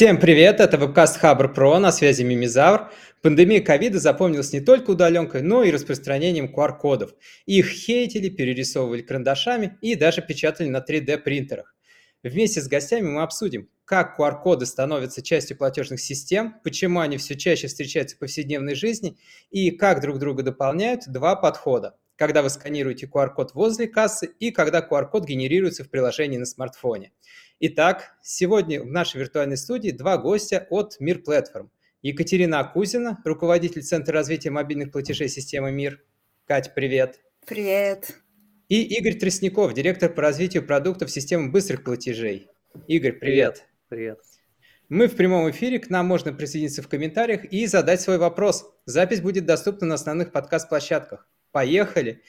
Всем привет, это вебкаст Хабр Про, на связи Мимизавр. Пандемия ковида запомнилась не только удаленкой, но и распространением QR-кодов. Их хейтили, перерисовывали карандашами и даже печатали на 3D-принтерах. Вместе с гостями мы обсудим, как QR-коды становятся частью платежных систем, почему они все чаще встречаются в повседневной жизни и как друг друга дополняют два подхода. Когда вы сканируете QR-код возле кассы и когда QR-код генерируется в приложении на смартфоне. Итак, сегодня в нашей виртуальной студии два гостя от Мир Платформ. Екатерина Кузина, руководитель Центра развития мобильных платежей системы МИР. Кать, привет. Привет. И Игорь Тростников, директор по развитию продуктов системы быстрых платежей. Игорь, привет. Привет. Мы в прямом эфире, к нам можно присоединиться в комментариях и задать свой вопрос. Запись будет доступна на основных подкаст-площадках. Поехали!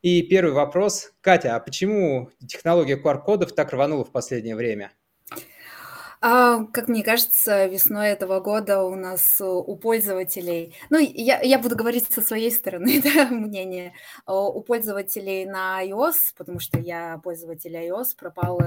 И первый вопрос. Катя, а почему технология QR-кодов так рванула в последнее время? А, как мне кажется, весной этого года у нас у пользователей, ну, я, я буду говорить со своей стороны, да, мнение, у пользователей на iOS, потому что я пользователь iOS, пропал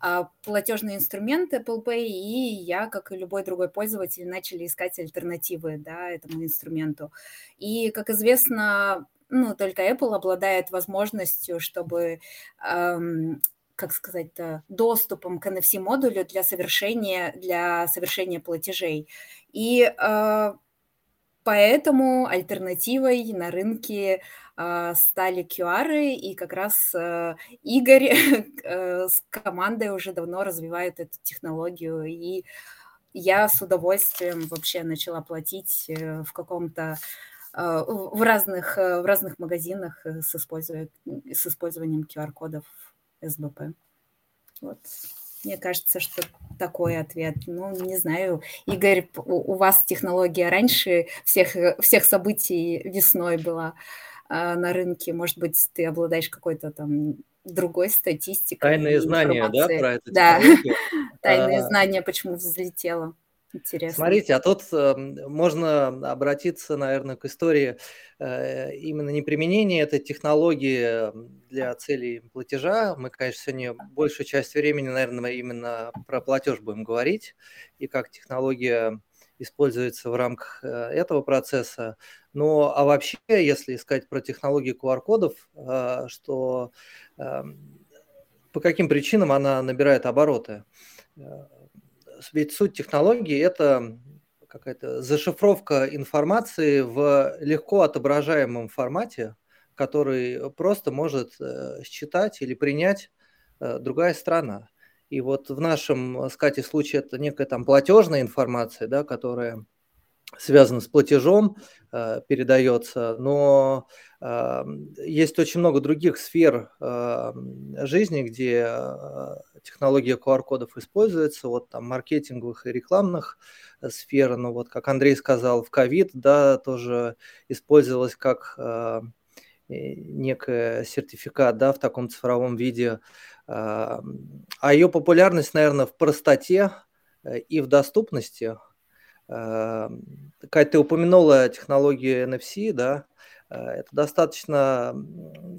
а, платежный инструмент Apple Pay, и я, как и любой другой пользователь, начали искать альтернативы, да, этому инструменту. И, как известно, ну, только Apple обладает возможностью, чтобы, эм, как сказать-то, доступом к NFC-модулю для совершения, для совершения платежей. И э, поэтому альтернативой на рынке э, стали QR, и как раз э, Игорь э, с командой уже давно развивают эту технологию, и я с удовольствием вообще начала платить э, в каком-то в разных, э, в разных магазинах э, с, использованием, с использованием QR-кодов СБП. Вот. Мне кажется, что такой ответ. Ну, не знаю, Игорь, у вас технология раньше всех, э, всех событий весной была на рынке. Может быть, ты обладаешь какой-то там другой статистикой. Тайные знания, да, про это? Да, тайные а. знания, почему взлетело. Интересно. Смотрите, а тут э, можно обратиться, наверное, к истории э, именно не применения этой технологии для целей платежа. Мы, конечно, сегодня большую часть времени, наверное, именно про платеж будем говорить и как технология используется в рамках э, этого процесса. Ну, а вообще, если искать про технологии QR-кодов, э, что э, по каким причинам она набирает обороты? Э, ведь суть технологии – это какая-то зашифровка информации в легко отображаемом формате, который просто может э, считать или принять э, другая страна. И вот в нашем, с Катей, случае это некая там платежная информация, да, которая связана с платежом, э, передается, но э, есть очень много других сфер э, жизни, где технология QR-кодов используется, вот там маркетинговых и рекламных сфер, ну вот как Андрей сказал, в ковид, да, тоже использовалась как некий сертификат, да, в таком цифровом виде, а ее популярность, наверное, в простоте и в доступности. Э, Кать, ты упомянула технологию NFC, да, Э, это достаточно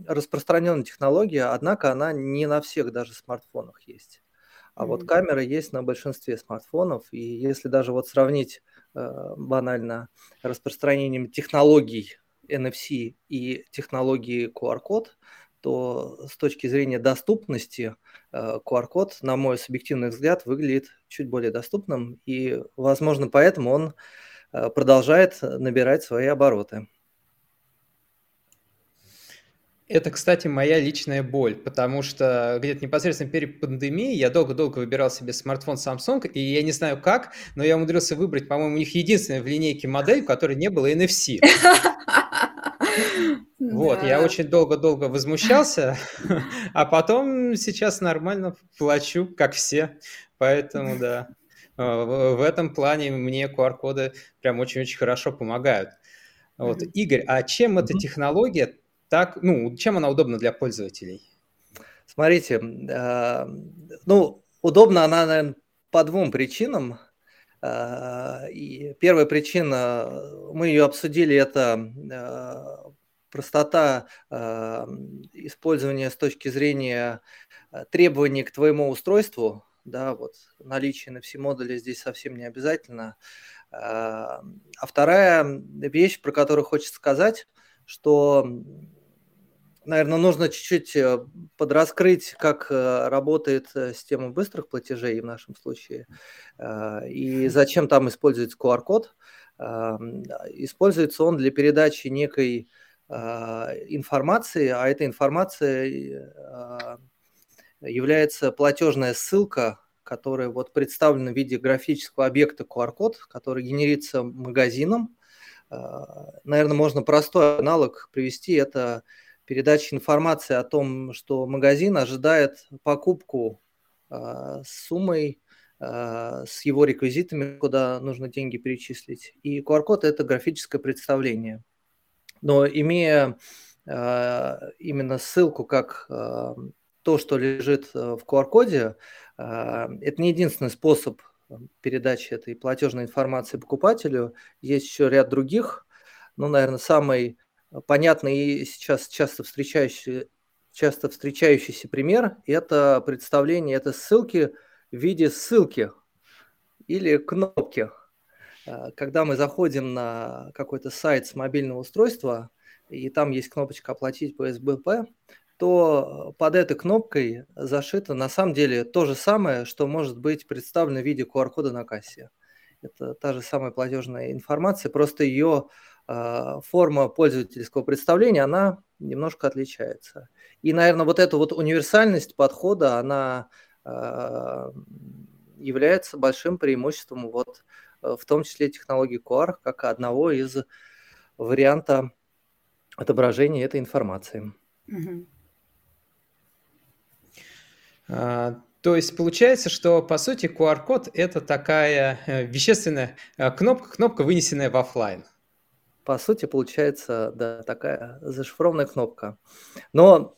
распространенная технология, однако она не на всех даже смартфонах есть. А mm-hmm. вот камера есть на большинстве смартфонов, и если даже вот сравнить э, банально распространением технологий NFC и технологии QR-код, то с точки зрения доступности э, QR-код, на мой субъективный взгляд, выглядит чуть более доступным, и, возможно, поэтому он э, продолжает набирать свои обороты. Это, кстати, моя личная боль, потому что где-то непосредственно перед пандемией я долго-долго выбирал себе смартфон Samsung, и я не знаю как, но я умудрился выбрать, по-моему, у них единственная в линейке модель, в которой не было NFC. Вот, я очень долго-долго возмущался, а потом сейчас нормально плачу, как все. Поэтому, да, в этом плане мне QR-коды прям очень-очень хорошо помогают. Вот. Игорь, а чем эта технология так, ну, чем она удобна для пользователей? Смотрите, э, ну, удобна она, наверное, по двум причинам. Э, и первая причина, мы ее обсудили, это э, простота э, использования с точки зрения требований к твоему устройству, да, вот наличие NFC-модуля здесь совсем не обязательно. А вторая вещь, про которую хочется сказать, что наверное, нужно чуть-чуть э, подраскрыть, как э, работает э, система быстрых платежей в нашем случае, и зачем там используется QR-код. Используется он для передачи некой информации, а эта информация является платежная ссылка, которая вот представлена в виде графического объекта QR-код, который генерится магазином. Наверное, можно простой аналог привести. Это передача информации о том, что магазин ожидает покупку с суммой, с его реквизитами, куда нужно деньги перечислить. И QR-код – это графическое представление. Но имея э, именно ссылку как э, то, что лежит в QR-коде, э, это не единственный способ передачи этой платежной информации покупателю. Есть еще ряд других. Ну, наверное, самый понятный и сейчас часто встречающийся, часто встречающийся пример – это представление, это ссылки в виде ссылки или кнопки. А, когда мы заходим на какой-то сайт с мобильного устройства, и там есть кнопочка «Оплатить по СБП», то под этой кнопкой зашито на самом деле то же самое, что может быть представлено в виде QR-кода на кассе. Это та же самая платежная информация, просто ее а, форма пользовательского представления, она немножко отличается. И, наверное, вот эта вот универсальность подхода, она а, является большим преимуществом вот э, в том числе технологии QR, как одного из варианта отображения этой информации. А, то есть получается, что по сути QR-код это такая э, вещественная э, кнопка, кнопка, вынесенная в офлайн по сути, получается, да, такая зашифрованная кнопка. Но,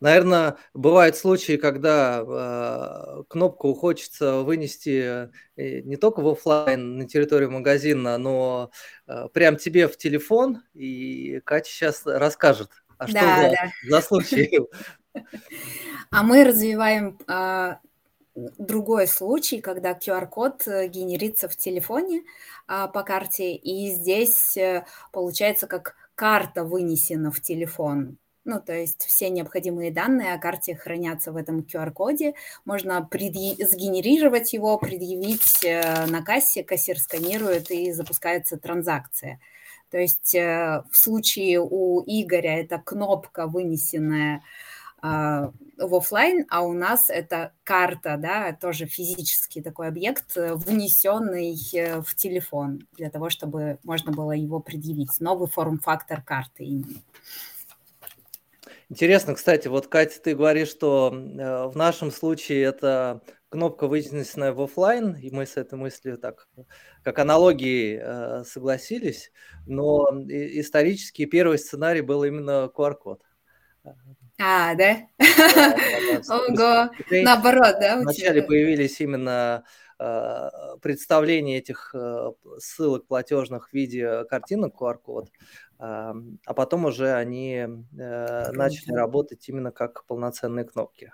наверное, бывают случаи, когда э, кнопку хочется вынести не только в офлайн на территорию магазина, но э, прям тебе в телефон. И Катя сейчас расскажет, а что да, за, да. за случай. А мы развиваем а, другой случай, когда QR-код э, генерится в телефоне а, по карте, и здесь э, получается как карта вынесена в телефон. Ну, то есть все необходимые данные о карте хранятся в этом QR-коде. Можно предъ... сгенерировать его, предъявить э, на кассе, кассир сканирует и запускается транзакция. То есть в случае у Игоря это кнопка, вынесенная а, в офлайн, а у нас это карта, да, тоже физический такой объект, э, внесенный э, в телефон для того, чтобы можно было его предъявить. Новый форм-фактор карты именно. Интересно, кстати, вот, Катя, ты говоришь, что э, в нашем случае это кнопка, вынесенная в офлайн, и мы с этой мыслью так, как аналогии э, согласились, но исторически первый сценарий был именно QR-код. А, да? Ого, наоборот, да? Вначале появились именно а, представление этих а, ссылок платежных в виде картинок QR-код, а, потом уже они э, начали работать именно как полноценные кнопки.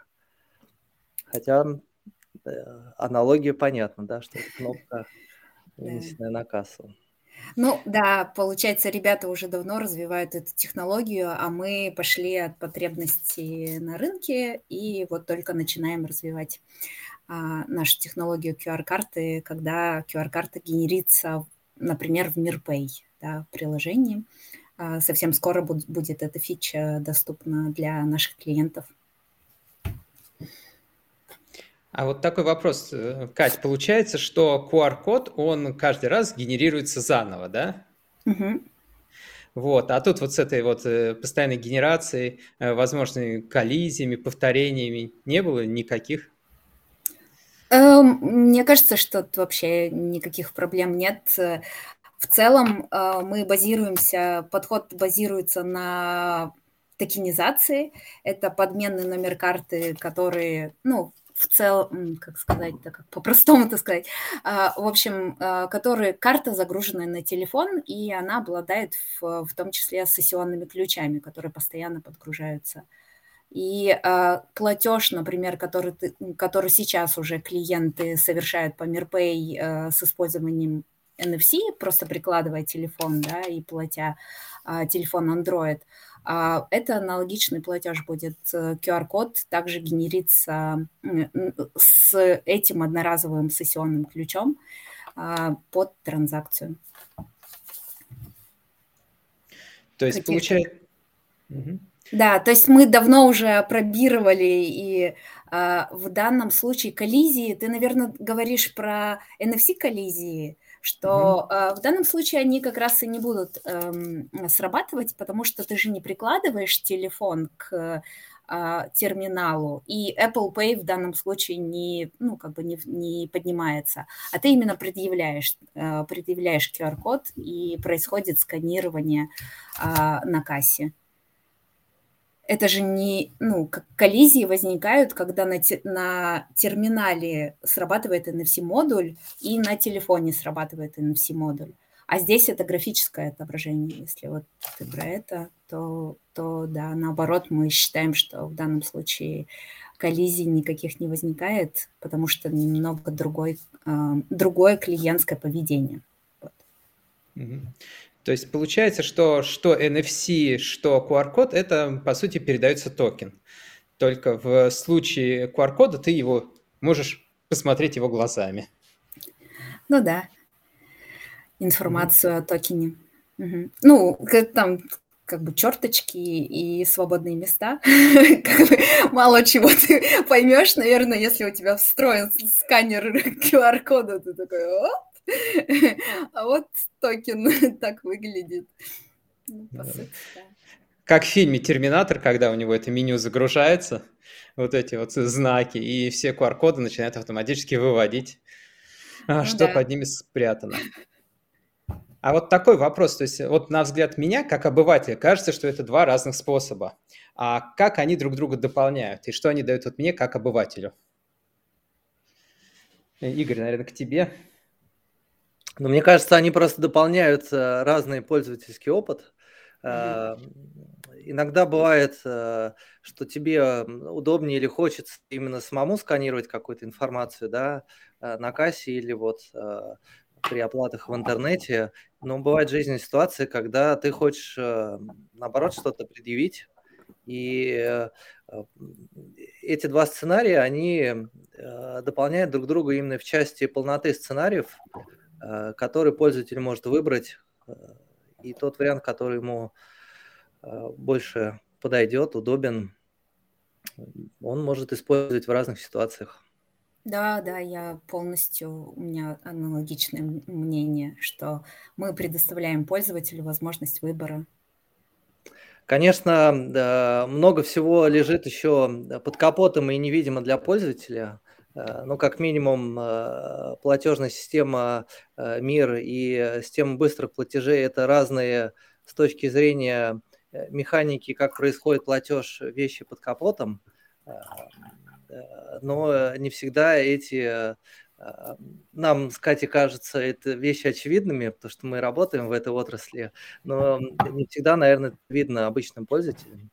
Хотя э, аналогия понятна, да, что это кнопка, вынесенная на кассу. Ну да, получается, ребята уже давно развивают эту технологию, а мы пошли от потребностей на рынке и вот только начинаем развивать а, нашу технологию QR-карты, когда QR-карта генерится, например, в MirPay, да, в приложении. А, совсем скоро будет, эта фича доступна для наших клиентов. А вот такой вопрос, э, Кать, получается, что QR-код, он каждый раз генерируется заново, да? Угу. Вот, а тут вот с этой вот э, постоянной генерацией, э, возможными коллизиями, повторениями не было никаких? Эм, мне кажется, что вообще никаких проблем нет. В целом мы базируемся, подход базируется на токенизации. Это подменный номер карты, который, ну, в целом, как сказать, так как по-простому это сказать, а, в общем, а, которые карта загружена на телефон, и она обладает в, в том числе сессионными ключами, которые постоянно подгружаются. И э, платеж, например, который, ты, который сейчас уже клиенты совершают по Мирпэй э, с использованием NFC, просто прикладывая телефон, да, и платя э, телефон Android, э, это аналогичный платеж будет. QR-код э, также генерится с этим одноразовым сессионным ключом э, под транзакцию. То есть получается... Да, то есть мы давно уже пробировали, и э, в данном случае коллизии, ты, наверное, говоришь про NFC-коллизии, что mm-hmm. э, в данном случае они как раз и не будут э, срабатывать, потому что ты же не прикладываешь телефон к э, терминалу, и Apple Pay в данном случае не, ну, как бы не, не поднимается, а ты именно предъявляешь, э, предъявляешь QR-код, и происходит сканирование э, на кассе это же не, ну, как коллизии возникают, когда на, те, на терминале срабатывает NFC-модуль и на телефоне срабатывает NFC-модуль. А здесь это графическое отображение. Если вот ты про это, то, то да, наоборот, мы считаем, что в данном случае коллизий никаких не возникает, потому что немного другой, э, другое клиентское поведение. Вот. То есть получается, что что NFC, что QR-код, это по сути передается токен. Только в случае QR-кода ты его можешь посмотреть его глазами. Ну да. Информацию mm-hmm. о токене. Угу. Ну, там как бы черточки и свободные места. Мало чего ты поймешь, наверное, если у тебя встроен сканер QR-кода, ты такой, А вот токен так выглядит. Ну, как в фильме «Терминатор», когда у него это меню загружается, вот эти вот знаки, и все QR-коды начинают автоматически выводить, а, ну, что да. под ними спрятано. А вот такой вопрос, то есть вот на взгляд меня, как обывателя, кажется, что это два разных способа. А как они друг друга дополняют, и что они дают вот мне, как обывателю? Игорь, наверное, к тебе. Но мне кажется, они просто дополняют э, разный пользовательский опыт. Mm-hmm. Иногда бывает, э, что тебе удобнее или хочется именно самому сканировать какую-то информацию, да, на кассе или вот при оплатах в интернете. Но бывает жизненные ситуации, когда ты хочешь, наоборот, что-то предъявить, и эти два сценария, они дополняют друг друга именно в части полноты сценариев, который пользователь может выбрать, э, и тот вариант, который ему э, больше подойдет, удобен, он может использовать в разных ситуациях. Да, да, я полностью, у меня аналогичное мнение, что мы предоставляем пользователю возможность выбора. Конечно, много всего лежит еще под капотом и невидимо для пользователя. Э, ну, как минимум, э, платежная система э, МИР и система быстрых платежей – это разные с точки зрения механики, как происходит платеж вещи под капотом, но не всегда эти нам с Катей кажется это вещи очевидными, потому что мы работаем в этой отрасли, но не всегда, наверное, видно обычным пользователям.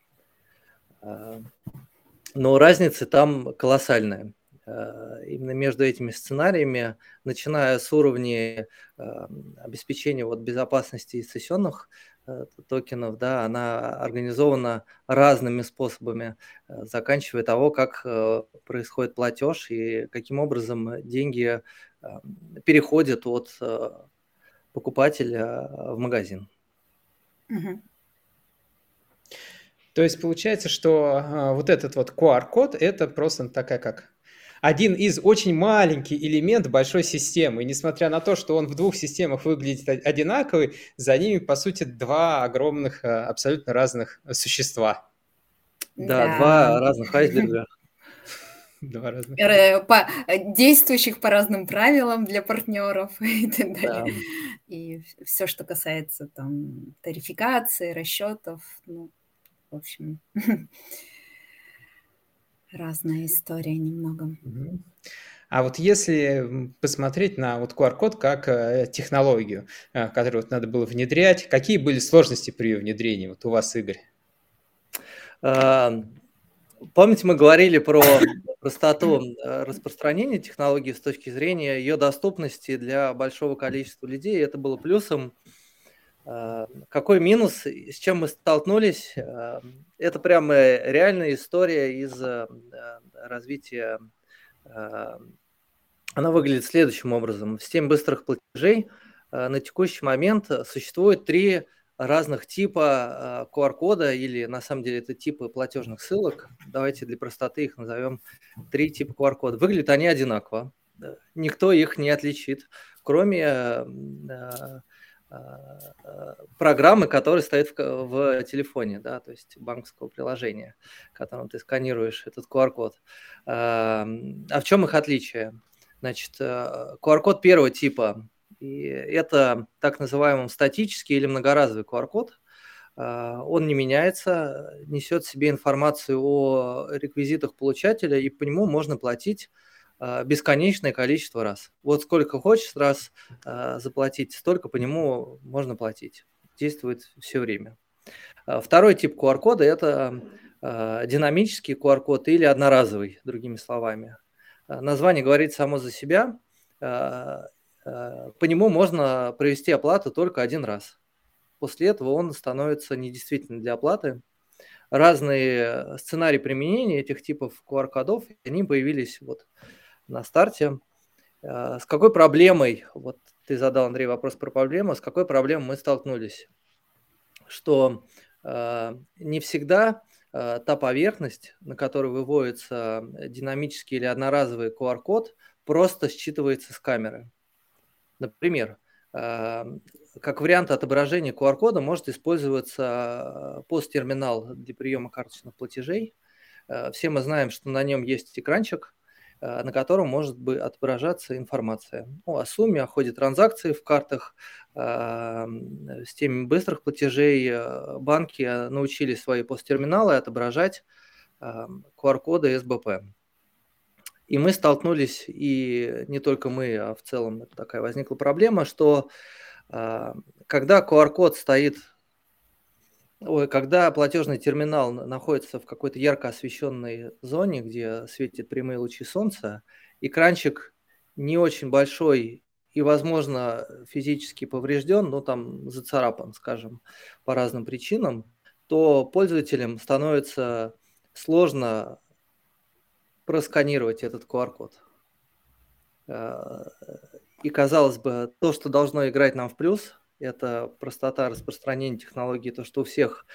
Но разница там колоссальная. Э, именно между этими сценариями, начиная с уровня э, обеспечения вот безопасности сессионных э, токенов, да, она организована разными способами, заканчивая того, как происходит платеж и каким образом деньги переходят от покупателя в магазин. То есть получается, что вот этот вот QR-код это просто такая как один из очень маленький элемент большой системы. И несмотря на то, что он в двух системах выглядит одинаковый, за ними, по сути, два огромных, э, абсолютно разных существа. Да, да. два разных айсберга. Два разных. Э, по, действующих по разным правилам для партнеров и так далее. Да. И все, что касается там тарификации, расчетов, ну, в общем, разная история немного. А вот если посмотреть на вот QR-код как э, технологию, э, которую вот надо было внедрять, какие были сложности при ее внедрении вот у вас, Игорь? А, Помните, мы говорили про простоту э, распространения технологии с точки зрения ее доступности для большого количества людей. Это было плюсом. Э, какой минус, с чем мы столкнулись? Э, это прямо реальная история из развития. Она выглядит следующим образом. В системе быстрых платежей на текущий момент существует три разных типа QR-кода или на самом деле это типы платежных ссылок. Давайте для простоты их назовем три типа QR-кода. Выглядят они одинаково. Никто их не отличит, кроме э, э, программы, которая стоит в, в телефоне, да, то есть банковского приложения, которым ты сканируешь этот QR-код. А в чем их отличие? Значит, QR-код э, первого типа и это так называемый статический или многоразовый QR-код. А, он не меняется, несет в себе информацию о реквизитах получателя, и по нему можно платить а, бесконечное количество раз. Вот сколько хочешь раз а, заплатить, столько по нему можно платить. Действует все время. Второй тип QR-кода – это динамический QR-код или одноразовый, другими словами. Название говорит само за себя. Э, по нему можно провести оплату только один раз. После этого он становится недействительным для оплаты. Разные сценарии применения этих типов QR-кодов, они появились вот на старте. Э, с какой проблемой, вот ты задал, Андрей, вопрос про проблему, с какой проблемой мы столкнулись? Что э, не всегда та поверхность, на которой выводится динамический или одноразовый QR-код, просто считывается с камеры. Например, как вариант отображения QR-кода может использоваться посттерминал для приема карточных платежей. Э, все мы знаем, что на нем есть экранчик, э, на котором может быть отображаться информация ну, о сумме, о ходе транзакций в картах. С теми быстрых платежей э, банки научились свои посттерминалы отображать QR-коды СБП. И мы столкнулись, и не только мы, а в целом такая возникла проблема, что а, когда QR-код стоит, ой, когда платежный терминал находится в какой-то ярко освещенной зоне, где светят прямые лучи солнца, экранчик не очень большой и, возможно, физически поврежден, ну там зацарапан, скажем, по разным причинам, то пользователям становится сложно просканировать этот QR-код. Э, и казалось бы, то, что должно играть нам в плюс, это простота распространения технологии, то, что у всех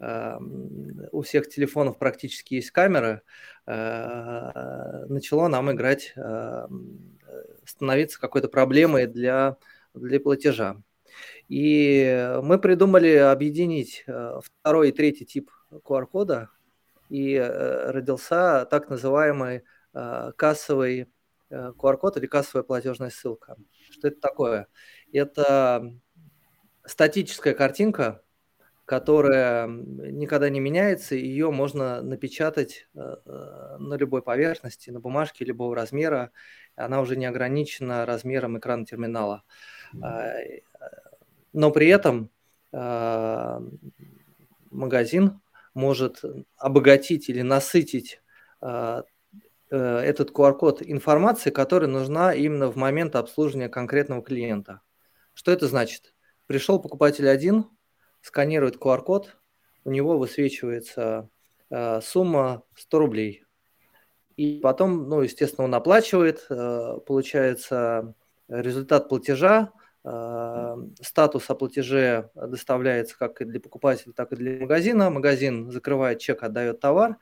эм, у всех телефонов практически есть камера, э, начало нам играть, эм, становиться какой-то проблемой для, для платежа. И мы придумали объединить э, второй и третий тип QR-кода и э, родился так называемый э, кассовый QR-код э, или кассовая платежная ссылка. Что это такое? Это статическая картинка, которая никогда не меняется, ее можно напечатать на любой поверхности, на бумажке любого размера, она уже не ограничена размером экрана терминала. Но при этом магазин может обогатить или насытить а, э, этот QR-код информацией, которая нужна именно в момент обслуживания конкретного клиента. Что это значит? Пришел покупатель один, сканирует QR-код, у него высвечивается э, сумма 100 рублей. И потом, ну, естественно, он оплачивает, э, получается результат платежа, Э, статус о платеже доставляется как и для покупателя, так и для магазина. Магазин закрывает чек, отдает товар,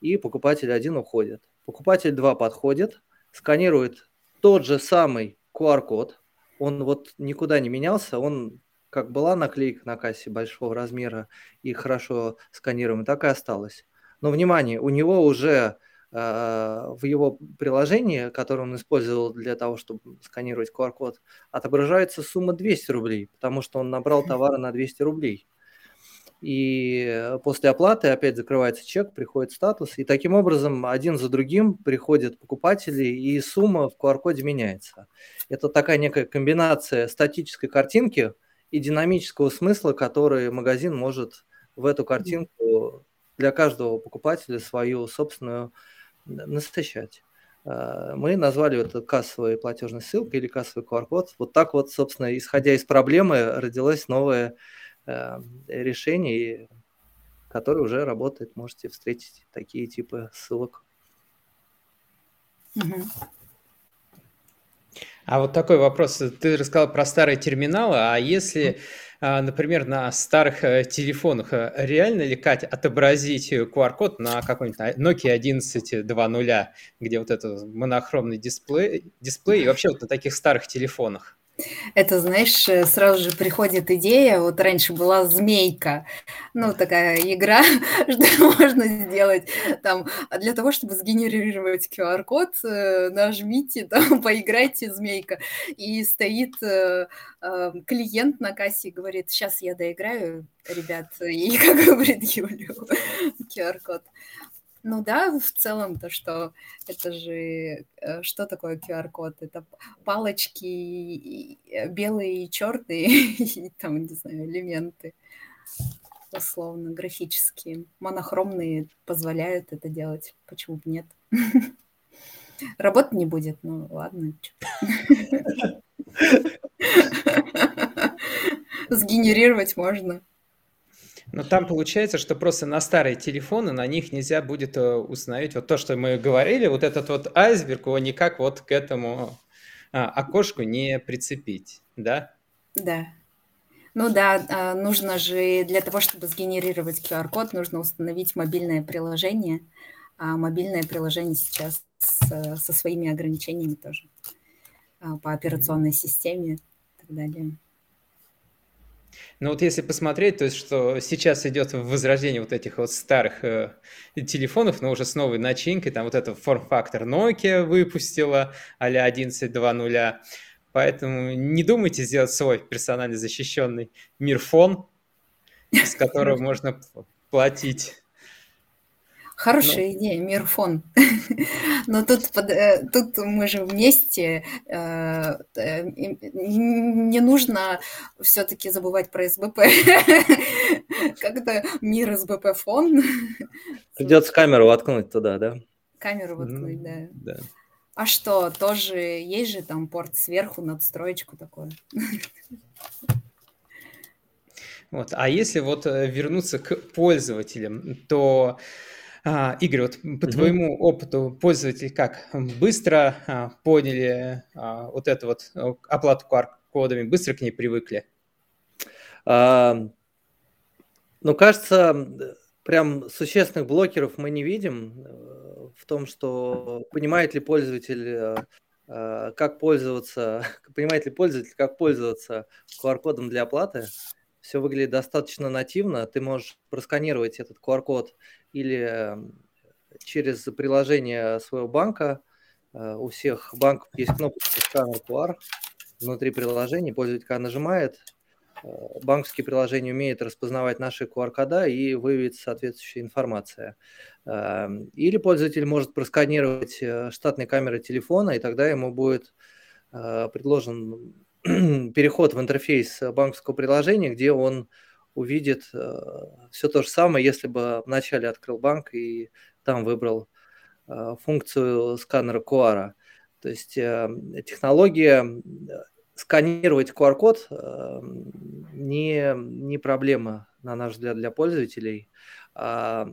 и покупатель один уходит. Покупатель два подходит, сканирует тот же самый QR-код, он вот никуда не менялся, он как была наклейка на кассе большого размера и хорошо сканируемая, так и осталась. Но, внимание, у него уже а, в его приложении, которое он использовал для того, чтобы сканировать QR-код, отображается сумма 200 рублей, потому что он набрал товара на 200 рублей. И после оплаты опять закрывается чек, приходит статус, и таким образом один за другим приходят покупатели, и сумма в QR-коде меняется. Это такая некая комбинация статической картинки и динамического смысла, который магазин может в эту картинку для каждого покупателя свою собственную насыщать. А, мы назвали это кассовой платежной ссылкой или кассовый QR-код. Вот так вот, собственно, исходя из проблемы, родилось новое э, решение, которое уже работает. Можете встретить такие типы ссылок. А вот такой вопрос. Ты рассказал про старые терминалы, а если а, например, на старых э, телефонах э, реально ли, Катя, отобразить QR-код на какой-нибудь Nokia 11.2.0, где вот этот монохромный дисплей, дисплей и вообще вот на таких старых телефонах? Это, знаешь, э, сразу же приходит идея, вот раньше была «Змейка», ну, такая игра, что можно сделать там, а для того, чтобы сгенерировать QR-код, э, нажмите, там, поиграйте «Змейка», и стоит э, клиент на кассе и говорит, сейчас я доиграю, ребят, и как бы предъявлю QR-код. Ну да, в целом то, что это же... Э, что такое QR-код? Это палочки э, белые и черные, и там, не знаю, элементы условно графические. Монохромные позволяют это делать. Почему бы нет? Работы не будет, ну ладно. Сгенерировать можно. Но там получается, что просто на старые телефоны на них нельзя будет э, установить вот то, что мы говорили, вот этот вот айсберг, его никак вот к этому а, окошку не прицепить, да? Да. Ну да, а, нужно же для того, чтобы сгенерировать QR-код, нужно установить мобильное приложение. А мобильное приложение сейчас со своими ограничениями тоже а, по операционной системе и так далее. Ну вот если посмотреть, то есть что сейчас идет возрождение вот этих вот старых э, телефонов, но уже с новой начинкой, там вот этот форм-фактор Nokia выпустила а-ля 11.2.0, поэтому не думайте сделать свой персонально защищенный мирфон, с которого можно платить. Хорошая ну. идея, мирфон. Но тут, э, тут мы же вместе. Э, э, не нужно все-таки забывать про СБП. Как-то мир СБП фон. Придется камеру воткнуть туда, да? Камеру воткнуть, да. да. А что, тоже есть же там порт сверху, надстроечку такое? Вот. А если вот вернуться к пользователям, то Игорь, вот по угу. твоему опыту пользователи как быстро а, поняли а, вот эту вот э, оплату QR-кодами, быстро к ней привыкли? А, ну, кажется, прям существенных блокеров мы не видим э, в том, что понимает ли пользователь, э, как пользоваться, понимает ли пользователь, как пользоваться QR-кодом для оплаты. Все выглядит достаточно нативно. Ты можешь просканировать этот QR-код или через приложение своего банка. Э, у всех банков есть кнопка сканер QR внутри приложения. Пользователь, когда нажимает, э, банковские приложения умеют распознавать наши QR-кода и выявить соответствующая информация. Эм, или пользователь может просканировать э, штатные камеры телефона, и тогда ему будет предложен переход в интерфейс банковского приложения, где он увидит э, все то же самое, если бы вначале открыл банк и там выбрал э, функцию сканера QR. То есть э, технология сканировать QR-код не, не проблема, на наш взгляд, для пользователей. А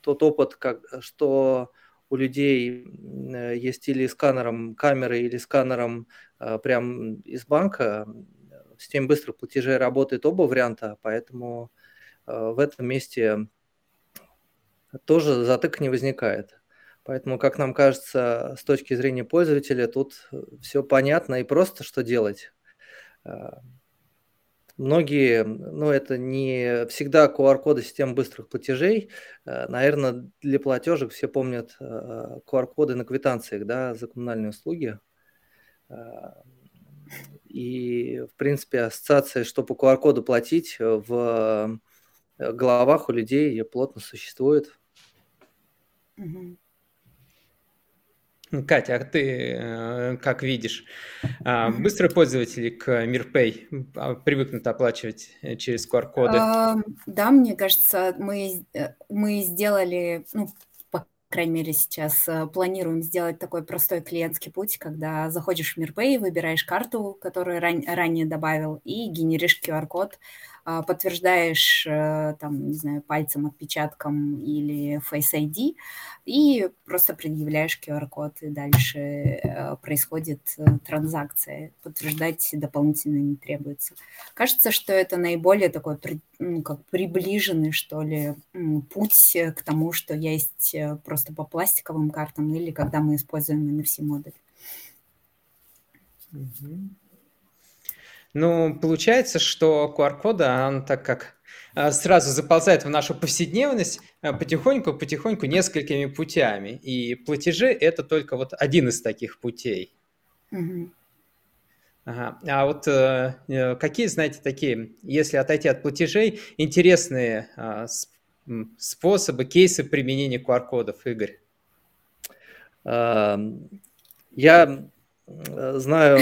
тот опыт, как, что у людей есть или сканером камеры, или сканером прям из банка, система быстрых платежей работает оба варианта, поэтому э, в этом месте тоже затык не возникает. Поэтому, как нам кажется, с точки зрения пользователя, тут все понятно и просто, что делать. Э, многие, ну это не всегда QR-коды систем быстрых платежей. Э, Наверное, для платежек все помнят QR-коды на квитанциях да, за коммунальные услуги. И, в принципе, ассоциация, что по QR-коду платить э, в э, головах у людей плотно существует. Катя, а ты э, как видишь, а, быстро пользователи к Мирпэй а, привыкнут оплачивать через QR-коды? Да, мне кажется, мы, мы сделали, ну, крайней мере, сейчас планируем сделать такой простой клиентский путь, когда заходишь в Мирпэй, выбираешь карту, которую ран, ранее добавил, и генеришь QR-код, подтверждаешь э, там, не знаю, пальцем, отпечатком или Face ID и просто предъявляешь QR-код, и дальше э, происходит э, транзакция. Подтверждать дополнительно не требуется. Кажется, что это наиболее такой ну, как приближенный, что ли, путь к тому, что есть просто по пластиковым картам или когда мы используем NFC-модуль. Mm-hmm. Ну, получается, что QR-коды, он так как а, сразу заползает в нашу повседневность потихоньку-потихоньку несколькими путями. И платежи – это только вот один из таких путей. Угу. Ага. А вот э, э, какие, знаете, такие, если отойти от платежей, интересные э, способы, кейсы применения QR-кодов, Игорь? Я знаю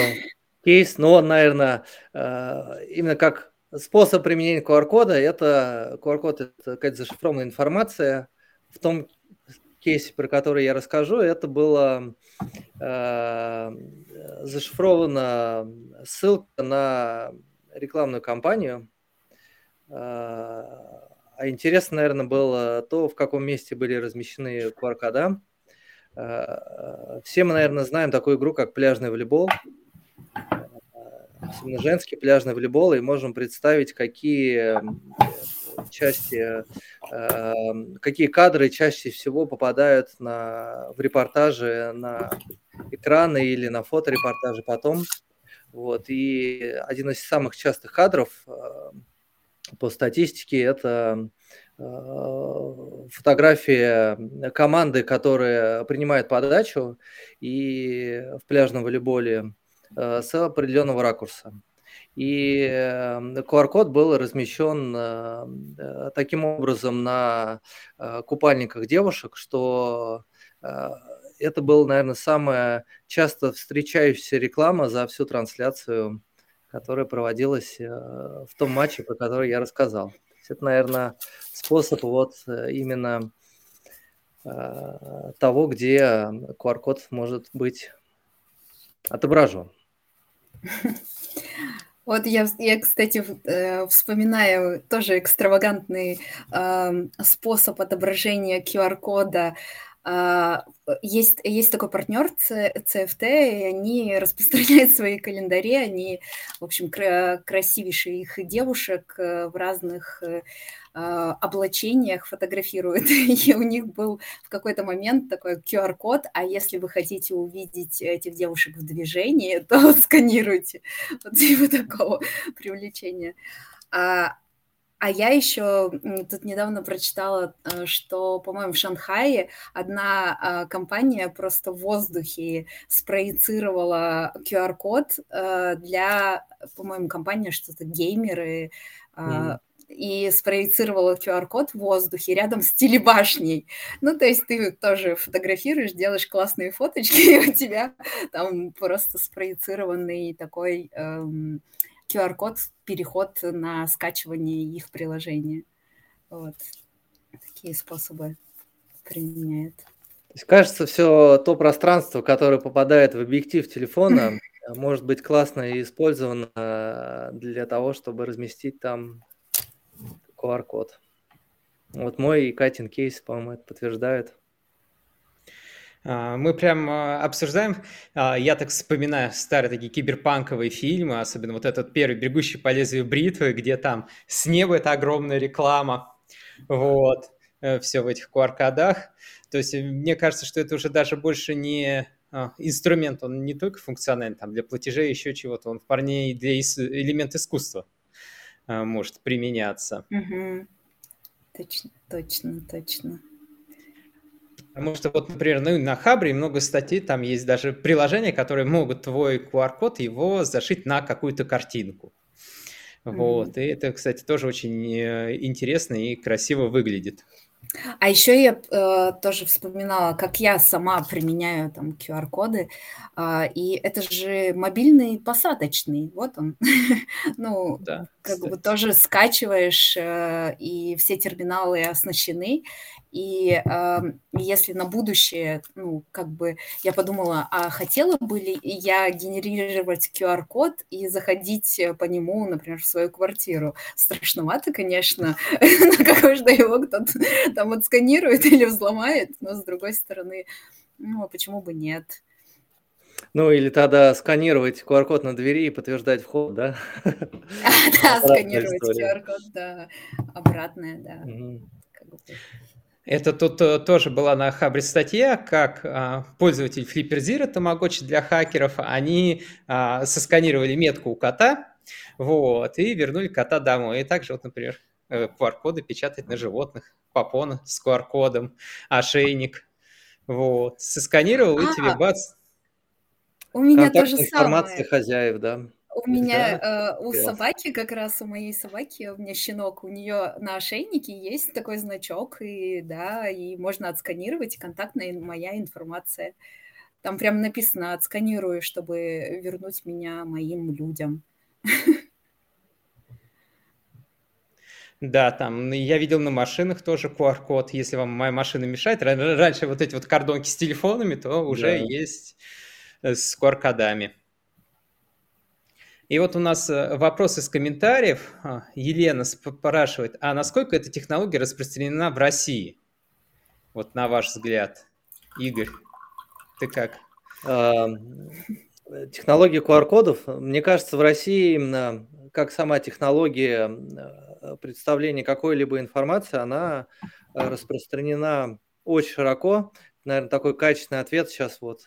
кейс, но, наверное, э, именно как способ применения QR-кода, это QR-код – это какая-то зашифрованная информация. В том кейсе, про который я расскажу, это было э, зашифрована ссылка на рекламную кампанию. Э, а интересно, наверное, было то, в каком месте были размещены QR-кода. Э, все мы, наверное, знаем такую игру, как пляжный волейбол особенно женский пляжный волейбол, и можем представить, какие части, эм, какие кадры чаще всего попадают на, в репортажи на экраны или на фоторепортажи потом. Вот. И один из самых частых кадров эм, по статистике это э, фотография команды, которая принимает подачу, и в пляжном волейболе с определенного ракурса. И QR-код эм, был размещен э, э, таким образом на купальниках девушек, что это была, наверное, самая часто встречающаяся реклама за всю трансляцию, которая проводилась в том матче, про который я рассказал. Это, наверное, способ вот именно того, где QR-код может быть отображен. Вот я, я кстати, э, вспоминаю тоже экстравагантный э, способ отображения QR-кода есть, есть такой партнер CFT, и они распространяют свои календари, они, в общем, красивейших девушек э, в разных э, а, облачениях фотографируют. И у них был в какой-то момент такой QR-код, а если вы хотите увидеть этих девушек в движении, то сканируйте. Вот типа такого привлечения. А, а я еще тут недавно прочитала, э, что, по-моему, в Шанхае одна а, компания просто в воздухе спроецировала QR-код э, для, по-моему, компания что-то геймеры, mm и спроецировала QR-код в воздухе рядом с телебашней. Ну, то есть ты тоже фотографируешь, делаешь классные фоточки, и у тебя там просто спроецированный такой эм, QR-код, переход на скачивание их приложения. Вот. Такие способы применяют. То есть, кажется, все то пространство, которое попадает в объектив телефона, может быть классно использовано э, для того, чтобы разместить там QR-код. Вот мой и Катин кейс, по-моему, это подтверждают. А, мы прям а, обсуждаем, а, я так вспоминаю старые такие киберпанковые фильмы, особенно вот этот первый «Бегущий по лезвию бритвы», где там с неба это огромная реклама, вот, э, все в этих QR-кодах. То есть э, мне кажется, что это уже даже больше не инструмент, он не только функциональный, там для платежей еще чего-то, он вполне и для элемент искусства может применяться. Угу. Точно, точно, точно. Потому что вот, например, ну, на Хабре много статей, там есть даже приложения, которые могут твой QR-код его зашить на какую-то картинку. Mm-hmm. Вот, и это, кстати, тоже очень э, интересно и красиво выглядит. А еще я э, тоже вспоминала, как я сама применяю там QR-коды, э, и это же мобильный посадочный, вот он. ну, Да, как бы тоже скачиваешь, э, и все терминалы оснащены, и э, если на будущее, ну, как бы я подумала, а хотела бы ли я генерировать QR-код и заходить по нему, например, в свою квартиру? Страшновато, конечно, на какой же его кто-то там отсканирует или взломает, но с другой стороны, ну, а почему бы нет? Ну, или тогда сканировать QR-код на двери и подтверждать вход, да? Да, сканировать. QR-код, да, обратное, да. Это тут э, тоже была на Хабре статья, как а, пользователь Flipper Zero Tamagotchi для хакеров, они а, сосканировали метку у кота, вот, и вернули кота домой. И также вот, например, э, QR-коды печатать на животных, попона с QR-кодом, ошейник, вот, сосканировал и тебе А, бац, у меня то же Контактная информация самое. хозяев, да. У Да, меня э, у класс. собаки, как раз у моей собаки, у меня щенок, у нее на ошейнике есть такой значок, и да, и можно отсканировать, и контактная моя информация. Там прям написано «отсканирую, чтобы вернуть меня моим людям». Да, там я видел на машинах тоже QR-код, если вам моя машина мешает. Ра- Раньше вот эти вот кордонки с телефонами, то уже Да. есть с QR-кодами. И вот у нас э, вопрос из комментариев. А, Елена спрашивает, а насколько эта технология распространена в России? Вот на ваш взгляд. Игорь, ты как? А, э, Технология QR-кодов, мне кажется, в России именно как сама технология э, представления какой-либо информации, она э, распространена очень широко. Наверное, такой качественный ответ сейчас вот.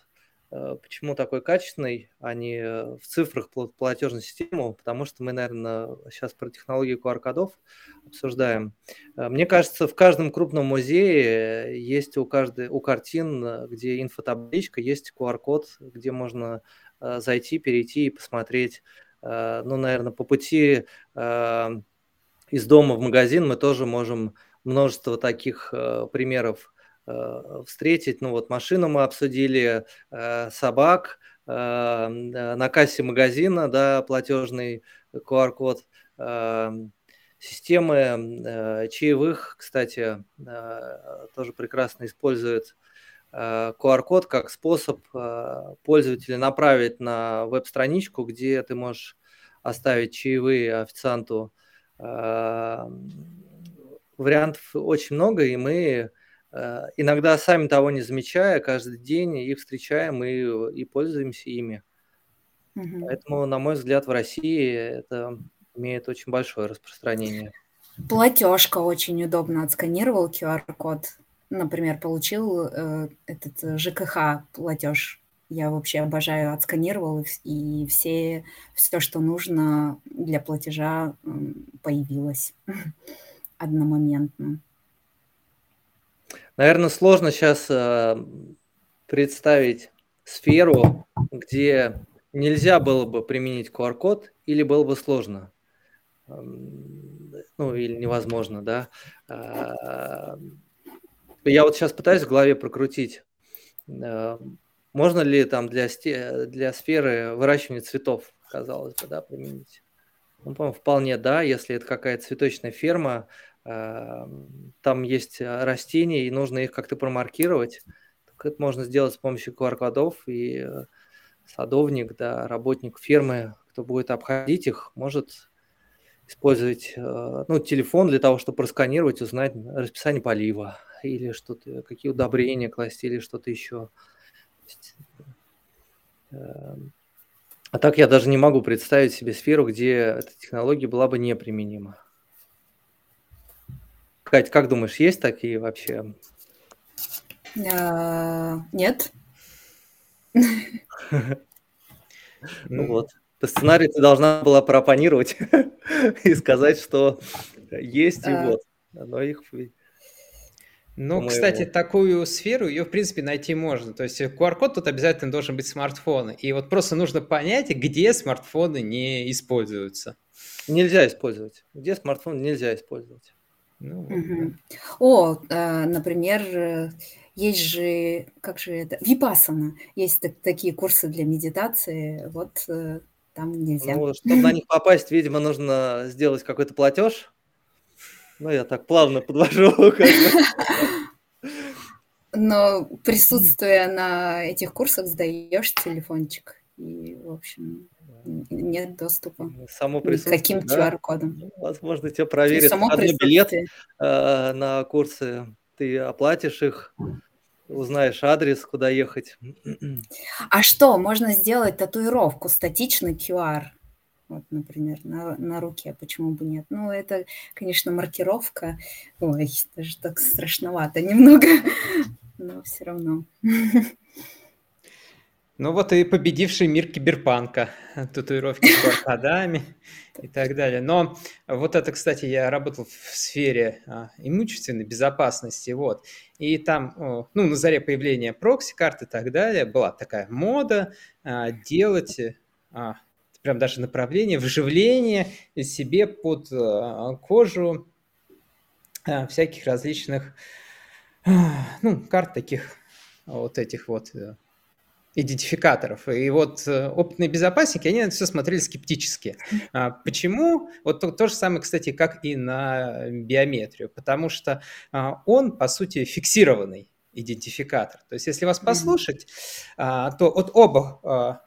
Э, Почему такой качественный, а не э, в цифрах пла- платежной системы? Потому что мы, наверное, сейчас про технологию QR-кодов обсуждаем. Э, Мне кажется, в каждом крупном музее есть у каждой у картин, где инфотабличка, есть QR-код, где можно зайти, перейти и посмотреть. Ну, наверное, по пути из дома в магазин мы тоже можем множество таких примеров встретить. Ну вот машину мы обсудили, э, собак, э, э, на кассе магазина, да, платежный QR-код. э, Системы э, чаевых, кстати, э, тоже прекрасно используют э, QR-код как способ э, пользователя направить на веб-страничку, где ты можешь оставить чаевые официанту. Э, Вариантов очень много, и мы э, иногда сами того не замечая, каждый день их встречаем и, и пользуемся ими. Мгм. Поэтому, на мой взгляд, в России это имеет очень большое распространение. Платежка очень удобно. Отсканировал QR-код, например, получил э, этот э, ЖКХ платеж. Я вообще обожаю, отсканировал, и вс- и все, все, что нужно для платежа, появилось одномоментно. Наверное, сложно сейчас представить сферу, где нельзя было бы применить QR-код, или было бы сложно. Эм, Ну, или невозможно, да. А, Я вот сейчас пытаюсь в голове прокрутить. э, Можно ли там для, для сферы выращивания цветов, казалось бы, да, применить? Ну, по-моему, вполне да, если это какая-то цветочная ферма, э, там есть э, растения, и нужно их как-то промаркировать. Так это можно сделать с помощью QR-кодов, и э, садовник, да, работник фермы, кто будет обходить их, может использовать э, ну, телефон для того, чтобы просканировать, узнать расписание полива или что-то, какие удобрения класть или что-то еще. То есть, э, а так я даже не могу представить себе сферу, где эта технология была бы неприменима. Кать, как думаешь, есть такие вообще? А, Нет? Ну вот. По сценарию ты должна была пропонировать и сказать, что есть и А. вот. Но их Ну, по-моему. кстати, такую сферу, ее, в принципе, найти можно. То есть QR-код тут обязательно должен быть смартфон. И вот просто нужно понять, где смартфоны не используются. нельзя использовать. Где смартфон нельзя использовать. Ну, вот, угу. да. О, э, например, э, есть же, как же это, випасана. Есть так, такие курсы для медитации. Вот э, там нельзя. Ну, чтобы на них попасть, видимо, нужно сделать какой-то платеж. Ну, я так плавно подвожу. Но присутствуя на этих курсах, сдаешь телефончик. И, в общем, нет доступа само к каким да? QR-кодам. Ну, возможно, тебя проверят. Само билет э, на курсы, ты оплатишь их, узнаешь адрес, куда ехать. А что, можно сделать татуировку, статичный QR? Вот, например, на, на руке, почему бы нет? Ну, это, конечно, маркировка. Ой, даже так страшновато немного, но все равно. Ну вот и победивший мир киберпанка, татуировки с баркадами и так далее. Но вот это, кстати, я работал в сфере а, имущественной безопасности, вот. И там, ну, на заре появления прокси-карт и так далее, была такая мода а, делать а, прям даже направление, вживление себе под а, кожу а, всяких различных, а, ну, карт таких вот этих вот э, идентификаторов. И вот э, опытные безопасники, они на это все смотрели скептически. А почему? Вот то, то же самое, кстати, как и на биометрию. Потому что а, он, по сути, фиксированный идентификатор. То есть, если вас послушать, а, то от оба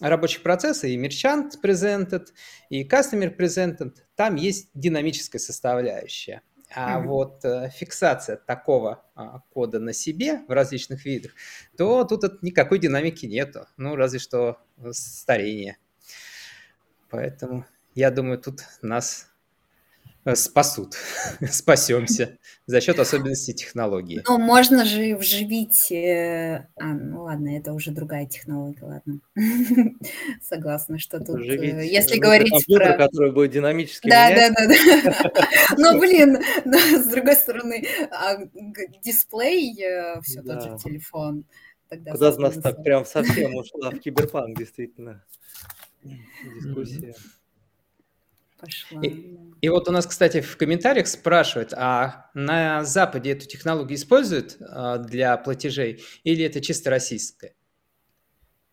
рабочих процесса, и Merchant Presented, и Customer Presented, там есть динамическая составляющая. А mm-hmm. вот э, фиксация такого а, кода на себе в различных видах, то тут от, никакой динамики нету. Ну, разве что старение. Поэтому я думаю, тут нас Э, спасут, спасемся за счет особенностей технологии. Ну, можно же вживить... Э, а, ну ладно, это уже другая технология, ладно. Согласна, что тут... Вживить, э, если говорить компьютер, про... который будет динамически Да, да, да. да. Ну, блин, с другой стороны, а, дисплей все тот же телефон. Куда нас так прям совсем ушла в киберпанк, действительно, дискуссия пошла. И, и вот у нас, кстати, в комментариях спрашивают, а на Западе эту технологию используют а, для платежей или это чисто российская?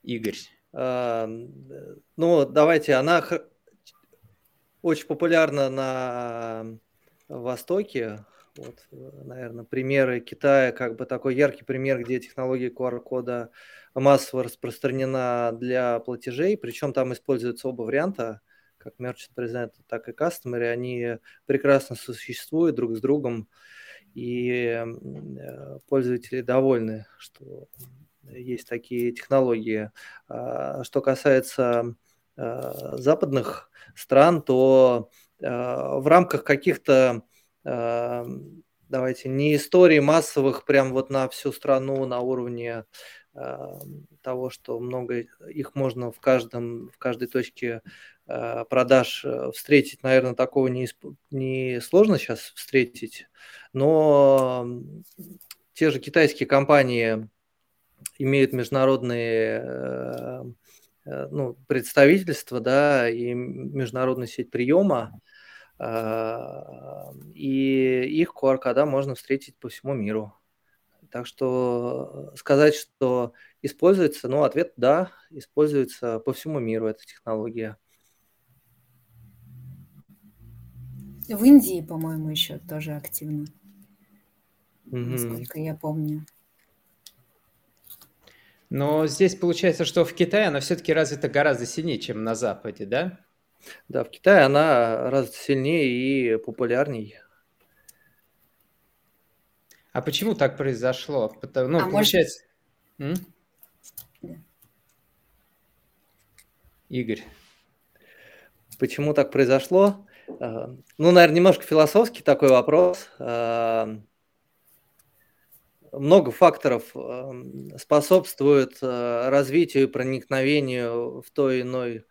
Игорь. А, ну, давайте, она очень популярна на Востоке. Вот, наверное, примеры Китая, как бы такой яркий пример, где технология QR-кода массово распространена для платежей, причем там используются оба варианта – как Merchant Present, так и Customer, они прекрасно существуют друг с другом, и э, пользователи довольны, что есть такие технологии. А, что касается а, западных стран, то а, в рамках каких-то давайте, не истории массовых прям вот на всю страну на уровне того, что много их можно в каждом, в каждой точке Э, продаж э, встретить, наверное, такого не, не сложно сейчас встретить, но те же китайские компании имеют международные э, ну, представительства, да, и международную сеть приема, и их QR-кода можно встретить по всему миру. Так что сказать, что используется, ну, ответ – да, используется по всему миру эта технология. В Индии, по-моему, еще тоже активно, насколько я помню. Но здесь получается, что в Китае она все-таки развита гораздо сильнее, чем на Западе, да? Да, в Китае она развита сильнее и популярней. А почему так произошло? Потому, ну, а получается... Может... Игорь. Почему так произошло? Ну, наверное, немножко философский такой вопрос. Много факторов способствуют развитию и проникновению в той иной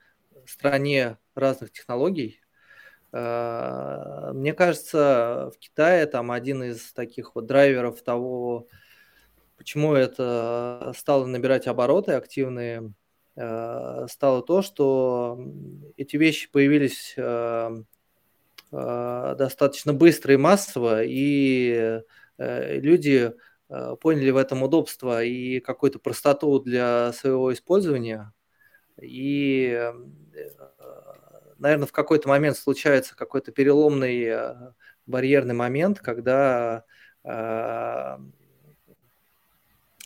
стране разных технологий. Мне кажется, в Китае там один из таких вот драйверов того, почему это стало набирать обороты активные, стало то, что эти вещи появились достаточно быстро и массово, и люди поняли в этом удобство и какую-то простоту для своего использования. И, наверное, в какой-то момент случается какой-то переломный барьерный момент, когда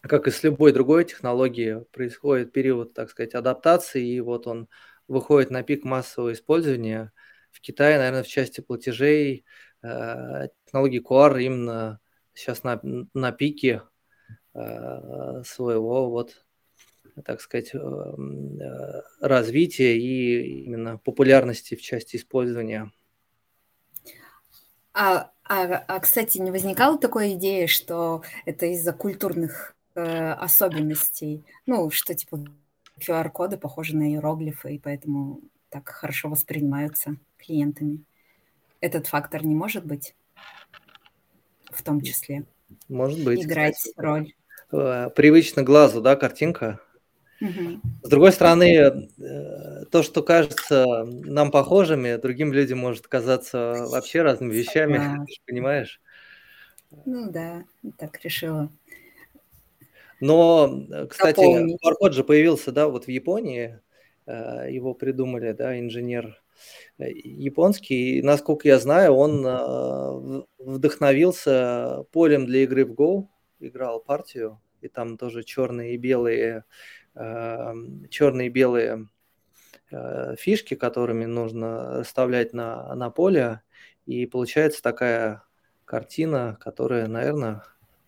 как и с любой другой технологией, происходит период, так сказать, адаптации, и вот он выходит на пик массового использования. В Китае, наверное, в части платежей э, технологии QR именно сейчас на, на пике э, своего вот так сказать, э, развития и именно популярности в части использования. А, а, а, кстати, не возникала такой идеи, что это из-за культурных э, особенностей. Ну, что типа QR-коды похожи на иероглифы, и поэтому так хорошо воспринимаются клиентами. Этот фактор не может быть в том числе. Может быть. Играть кстати. роль. Э, привычно глазу, да, картинка? Угу. С другой стороны, э, то, что кажется нам похожими, другим людям может казаться вообще разными вещами, да. понимаешь? Ну да, так решила. Но, э, кстати, QR-код же появился, да, вот в Японии, его придумали, да, инженер э, японский. И, насколько я знаю, он вдохновился полем для игры в Go, играл партию, и там тоже черные и белые, черные и белые фишки, которыми нужно расставлять на, на поле, и получается такая картина, которая, наверное,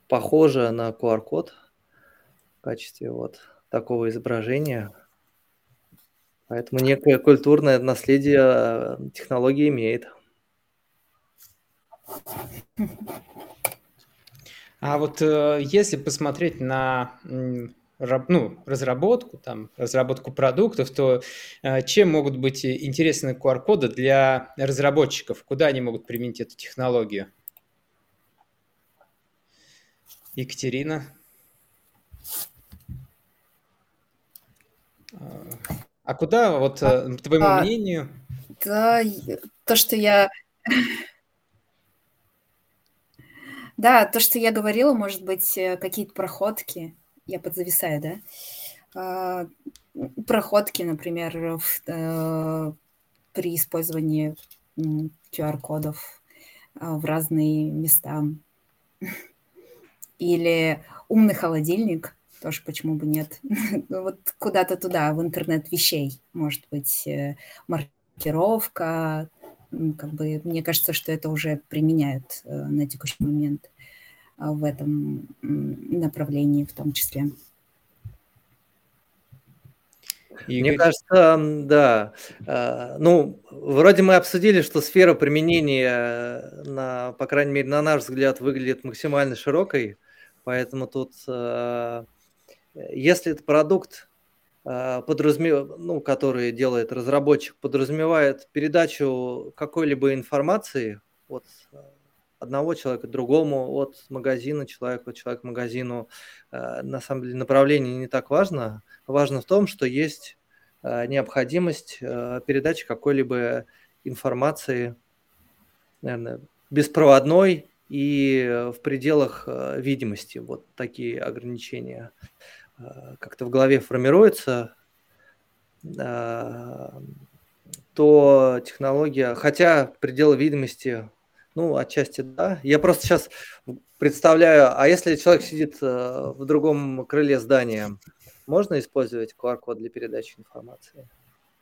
похожа на QR-код, в качестве вот такого изображения. Поэтому некое культурное наследие э, технологии имеет. А вот э, если посмотреть на ну, разработку, там, разработку продуктов, то э, чем могут быть интересны QR-коды для разработчиков? Куда они могут применить эту технологию? Екатерина? А куда, вот, а, по твоему а, мнению? Да, то, что я... Да, то, что я говорила, может быть, э, какие-то проходки. Я подзависаю, да? А, проходки, например, в, э, при использовании QR-кодов а, в разные места. Или умный холодильник – тоже почему бы нет. ну, вот куда-то туда, в интернет вещей, может быть, э, маркировка, как бы, мне кажется, что это уже применяют э, на текущий момент а, в этом направлении в том числе. И Мне кажется, да. А, ну, вроде мы обсудили, что сфера применения, на, по крайней мере, на наш взгляд, выглядит максимально широкой, поэтому тут если это продукт, а, подразумев... ну, который делает разработчик, подразумевает передачу какой-либо информации от одного человека другому, от магазина человека, человек к магазину, а, на самом деле направление не так важно. Важно в том, что есть а, необходимость передачи какой-либо информации, наверное, беспроводной и в пределах видимости. Вот такие ограничения. Э, как-то в голове формируется, э, то технология, хотя пределы видимости, ну, отчасти да. Я просто сейчас представляю, а если человек сидит э, в другом крыле здания, можно использовать QR-код для передачи информации?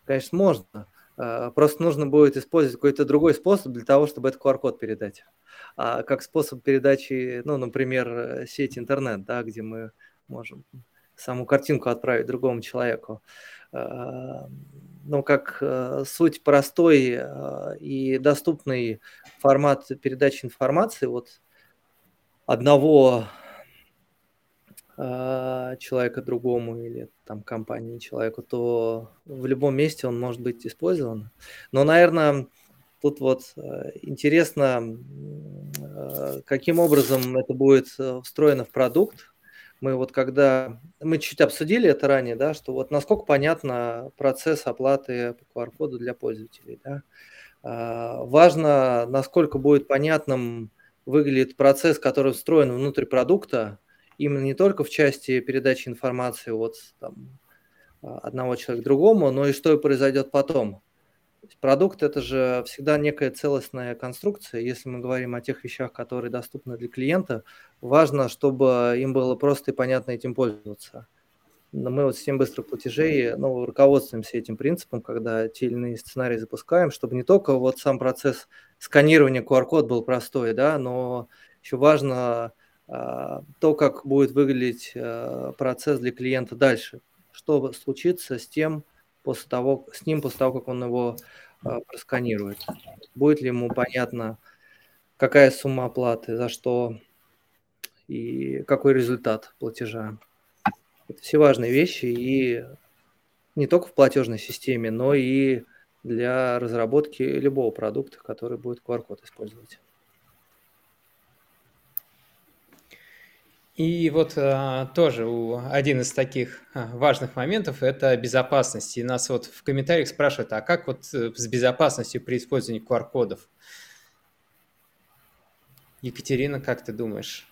Конечно, можно. Просто нужно будет использовать какой-то другой способ для того, чтобы этот QR-код передать. А как способ передачи, ну, например, сеть интернет, да, где мы можем саму картинку отправить другому человеку. Э, но как э, суть простой э, и доступный формат передачи информации вот одного человека другому или там компании человеку, то в любом месте он может быть использован. Но, наверное, тут вот интересно, каким образом это будет встроено в продукт, мы вот когда, мы чуть обсудили это ранее, да, что вот насколько понятно процесс оплаты по QR-коду для пользователей, да, Важно, насколько будет понятным выглядит процесс, который встроен внутрь продукта, именно не только в части передачи информации от там, одного человека другому, но и что произойдет потом. Продукт – это же всегда некая целостная конструкция. Если мы говорим о тех вещах, которые доступны для клиента, важно, чтобы им было просто и понятно этим пользоваться. Мы вот систем быстрых платежей ну, руководствуемся этим принципом, когда те или иные сценарии запускаем, чтобы не только вот сам процесс сканирования QR-код был простой, да, но еще важно а, то, как будет выглядеть а, процесс для клиента дальше, что случится с тем, после того, с ним после того, как он его а, просканирует. Будет ли ему понятно, какая сумма оплаты, за что и какой результат платежа. Это все важные вещи и не только в платежной системе, но и для разработки любого продукта, который будет QR-код использовать. И вот а, тоже у, один из таких а, важных моментов – это безопасность. И нас вот в комментариях спрашивают, а как вот э, с безопасностью при использовании QR-кодов? Екатерина, как ты думаешь?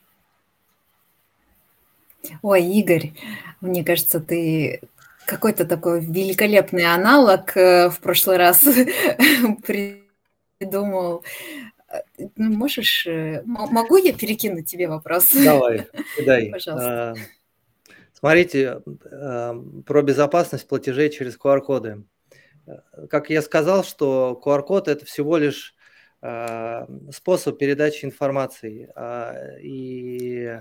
Ой, Игорь, мне кажется, ты какой-то такой великолепный аналог э, в прошлый раз придумал. Э, ну, можешь, э, могу я перекинуть тебе вопрос? Давай, дай. Пожалуйста. А, смотрите, про безопасность платежей через QR-коды. Как я сказал, что QR-код – это всего лишь способ передачи информации. А, и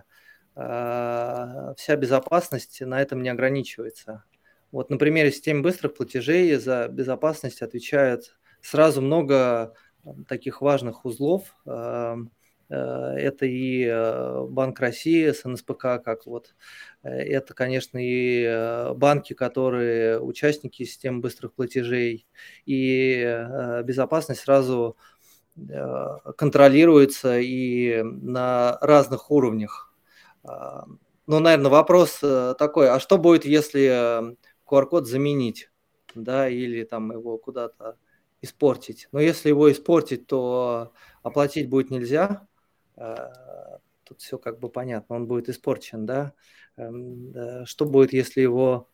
вся безопасность на этом не ограничивается. Вот на примере системы быстрых платежей за безопасность отвечают сразу много таких важных узлов. А, э, это и э, Банк России с НСПК, как вот. Э, это, конечно, и банки, которые участники системы быстрых платежей. И безопасность сразу контролируется и на разных уровнях. Ну, наверное, вопрос такой, а что будет, если QR-код заменить, да, или там его куда-то испортить? Но если его испортить, то оплатить будет нельзя. Э, тут все как бы понятно, он будет испорчен, да. Эм, что будет, если его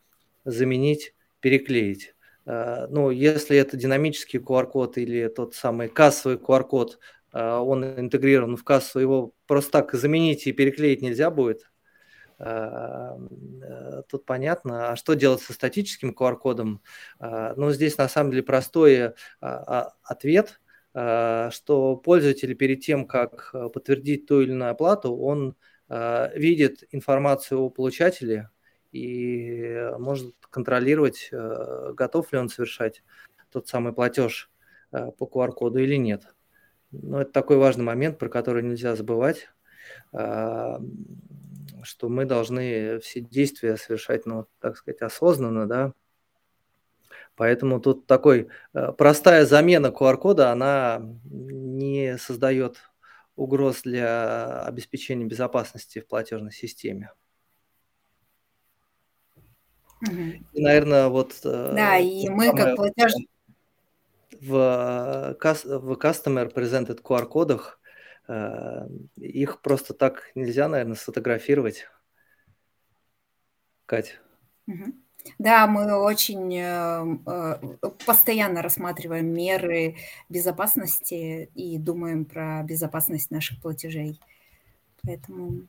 заменить, переклеить? Э, ну, если это динамический QR-код или тот самый кассовый QR-код, он интегрирован в кассу, его просто так заменить и переклеить нельзя будет. А, э, тут понятно. А что делать со статическим QR-кодом? А, ну, здесь на самом деле простой ответ, что пользователь перед тем, как подтвердить ту или иную оплату, он видит информацию о получателе и может контролировать, готов ли он совершать тот самый платеж по QR-коду или нет. Но это такой важный момент, про который нельзя забывать, а, что мы должны все действия совершать, ну, так сказать, осознанно, да. Поэтому тут такой э, простая замена QR-кода, она не создает угроз для обеспечения безопасности в платежной системе. Угу. И, наверное, вот... Э, да, и мы как платеж в, в Customer Presented QR-кодах э, их просто так нельзя, наверное, сфотографировать. Кать. Да, мы очень э, э, постоянно рассматриваем меры безопасности и думаем про безопасность наших платежей. Поэтому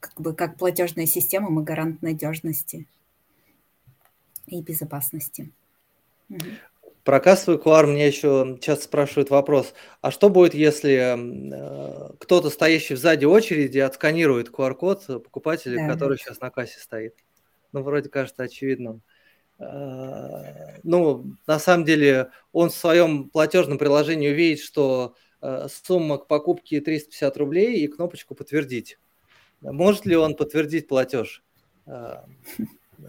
как бы как платежная система мы гарант надежности и безопасности. Про кассовый QR мне еще часто спрашивают вопрос, а что будет, если э, кто-то, стоящий сзади очереди, отсканирует QR-код покупателя, да. который сейчас на кассе стоит? Ну, вроде кажется очевидным. Э, ну, на самом деле, он в своем платежном приложении увидит, что э, сумма к покупке 350 рублей и кнопочку «Подтвердить». Может ли он подтвердить платеж?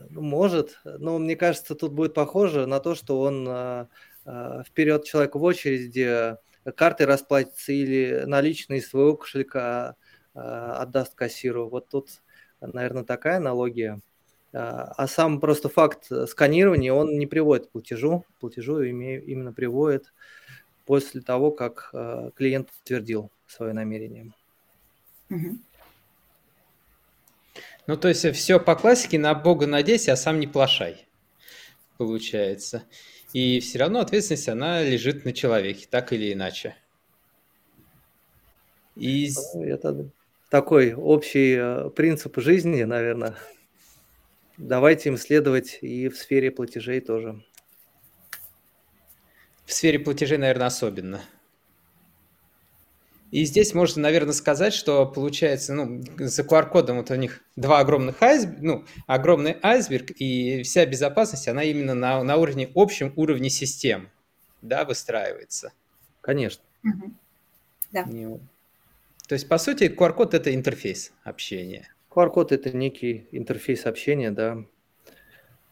Ну, может, но мне кажется, тут будет похоже на то, что он а, а, вперед человеку в очереди картой расплатится или наличные из своего кошелька а, отдаст кассиру. Вот тут, наверное, такая аналогия. А, сам просто факт сканирования, он не приводит к платежу. Платежу именно приводит после того, как клиент подтвердил свое намерение. Ну, то есть все по классике, на Бога надейся, а сам не плашай, получается. И все равно ответственность, она лежит на человеке, так или иначе. И... Это такой общий э, принцип жизни, наверное. Давайте им следовать и в сфере платежей тоже. В сфере платежей, наверное, особенно. И здесь можно, наверное, сказать, что получается, ну, за QR-кодом вот у них два огромных айсберга, ну, огромный айсберг, и вся безопасность, она именно на, на уровне, общем уровне систем, да, выстраивается. Конечно. Угу. Да. То есть, по сути, QR-код – это интерфейс общения. QR-код – это некий интерфейс общения, да,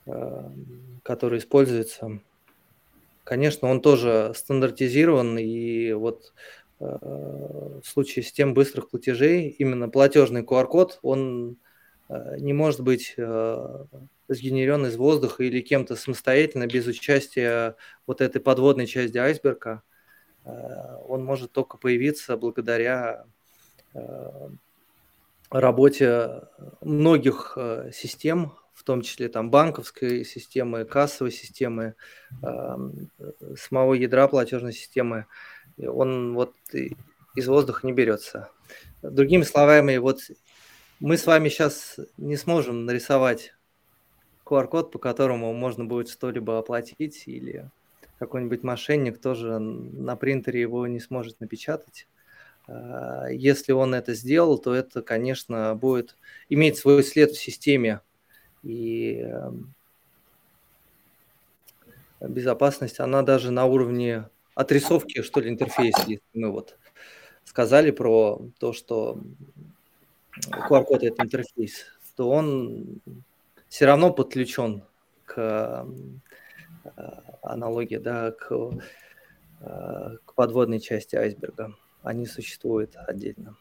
э, который используется. Конечно, он тоже стандартизирован, и вот э, в случае систем быстрых платежей именно платежный QR-код, он э, не может быть сгенерен из воздуха или кем-то самостоятельно без участия вот этой подводной части айсберга. Он может только появиться благодаря работе многих э, систем, в том числе там банковской системы, кассовой системы, самого ядра платежной системы, он вот из воздуха не берется. Другими словами, вот мы с вами сейчас не сможем нарисовать QR-код, по которому можно будет что-либо оплатить, или какой-нибудь мошенник тоже на принтере его не сможет напечатать. А, если он это сделал, то это, конечно, будет иметь свой след в системе. И эм, безопасность, она даже на уровне отрисовки, что ли, интерфейса, если мы вот сказали про то, что QR-код – это интерфейс, то он все равно подключен к э, аналогии, да, к, э, к подводной части айсберга они существуют отдельно.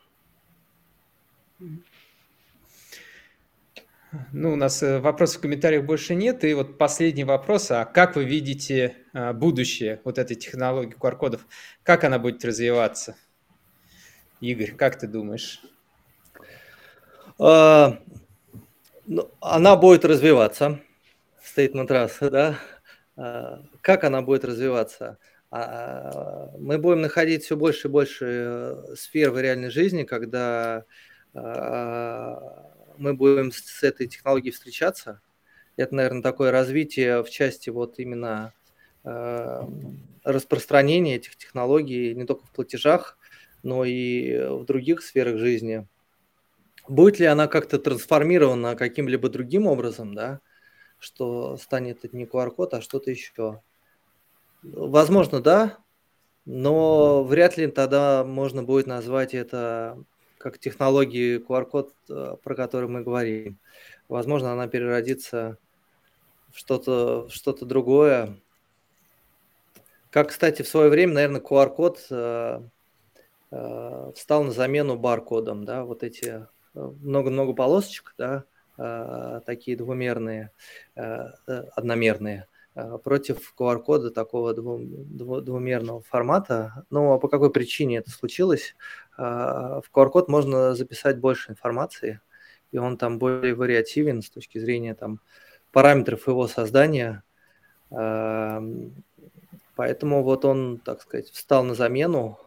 Ну, у нас э, вопросов в комментариях больше нет. И вот последний вопрос. А как вы видите а, будущее вот этой технологии QR-кодов? Как она будет развиваться? Игорь, как ты думаешь? А, ну, она будет развиваться. Стейтмент раз, да? А, как она будет развиваться? А, мы будем находить все больше и больше э, сфер в реальной жизни, когда мы будем с этой технологией встречаться. Это, наверное, такое развитие в части вот именно а, распространения этих технологий не только в платежах, но и в других сферах жизни. Будет ли она как-то трансформирована каким-либо другим образом, да, что станет это не QR-код, а что-то еще? Возможно, да, но вряд ли тогда можно будет назвать это как технологии QR-код, э, про который мы говорим. Возможно, она переродится в что-то что другое. Как, кстати, в свое время, наверное, QR-код э, э, встал на замену баркодам, да, вот эти много-много полосочек, да, э, такие двумерные, э, одномерные – Э, против QR-кода такого двумерного формата. Но по какой причине это случилось? Э, в QR-код можно записать больше информации, и он там более вариативен с точки зрения там, параметров его создания. Эм, поэтому вот он, так сказать, встал на замену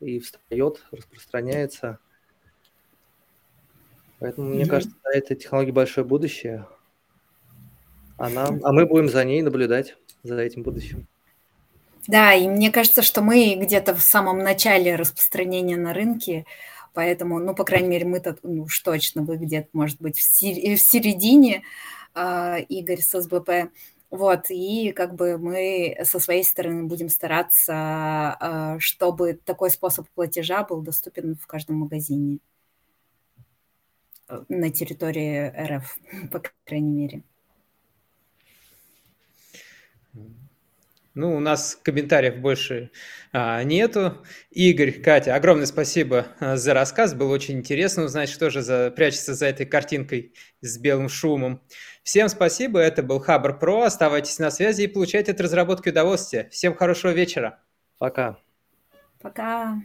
и встает, распространяется. Поэтому, mm-hmm. мне кажется, да, этой технологии большое будущее. Она, а мы будем за ней наблюдать, за этим будущим. Да, и мне кажется, что мы где-то в самом начале распространения на рынке, поэтому, ну, по крайней мере, мы-то ну, уж точно, вы где-то, может быть, в, в середине, э, Игорь с СБП, вот, и как бы мы со своей стороны будем стараться, э, чтобы такой способ платежа был доступен в каждом магазине на территории РФ, по крайней мере. Ну, у нас комментариев больше а, нету. Игорь, Катя, огромное спасибо а, за рассказ. Было очень интересно узнать, что же за, прячется за этой картинкой с белым шумом. Всем спасибо. Это был Хабр Про. Оставайтесь на связи и получайте от разработки удовольствие. Всем хорошего вечера. Пока. Пока.